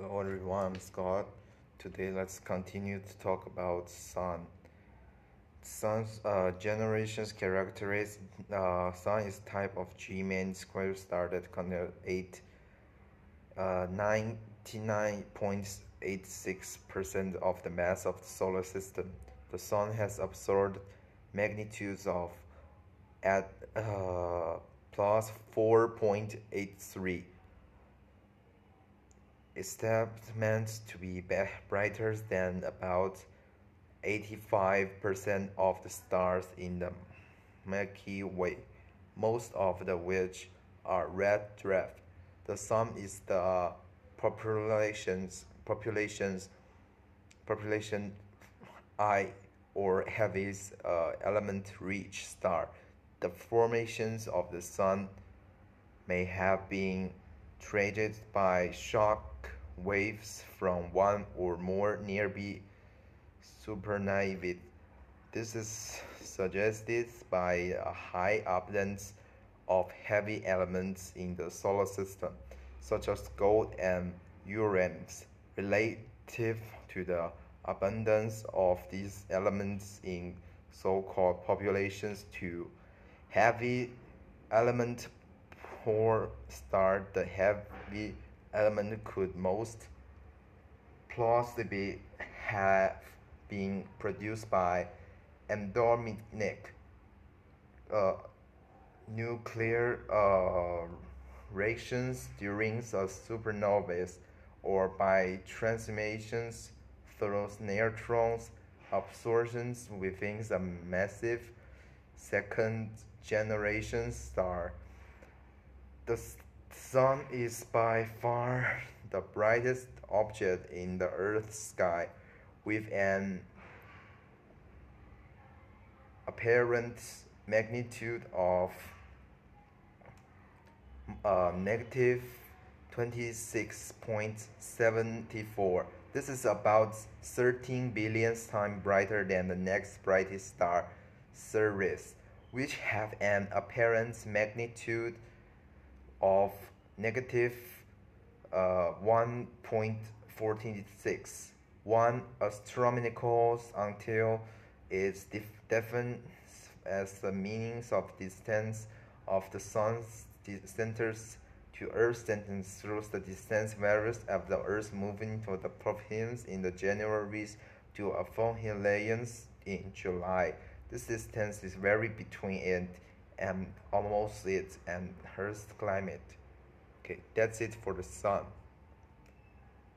Hello everyone, I'm Scott. Today let's continue to talk about sun. Sun's uh, generations characteristics. Uh, sun is type of G-main square star that contains eight, uh, 99.86% of the mass of the solar system. The sun has absolute magnitudes of at uh, plus 4.83 estimated to be brighter than about 85% of the stars in the Milky Way, most of the which are red dwarf. The sun is the population's population's population I or heaviest uh, element-rich star. The formations of the sun may have been triggered by shock waves from one or more nearby supernovae. This is suggested by a high abundance of heavy elements in the solar system, such as gold and uranium, relative to the abundance of these elements in so-called populations II heavy element poor star the heavy element could most plausibly have been produced by endergonic uh, nuclear uh, reactions during a supernova or by transmissions through neutrons absorptions within a massive second generation star. The sun is by far the brightest object in the Earth's sky, with an apparent magnitude of uh, negative 26.74. This is about 13 billion times brighter than the next brightest star, Sirius, which have an apparent magnitude of negative, uh, 1.46. One astronomical unit it's defined as the meanings of distance of the sun's centers to Earth's distance through the distance varies of the Earth moving to the province in the January to a aphelions in July. This distance is vary between it and almost it and Earth's climate. Okay, that's it for the sun.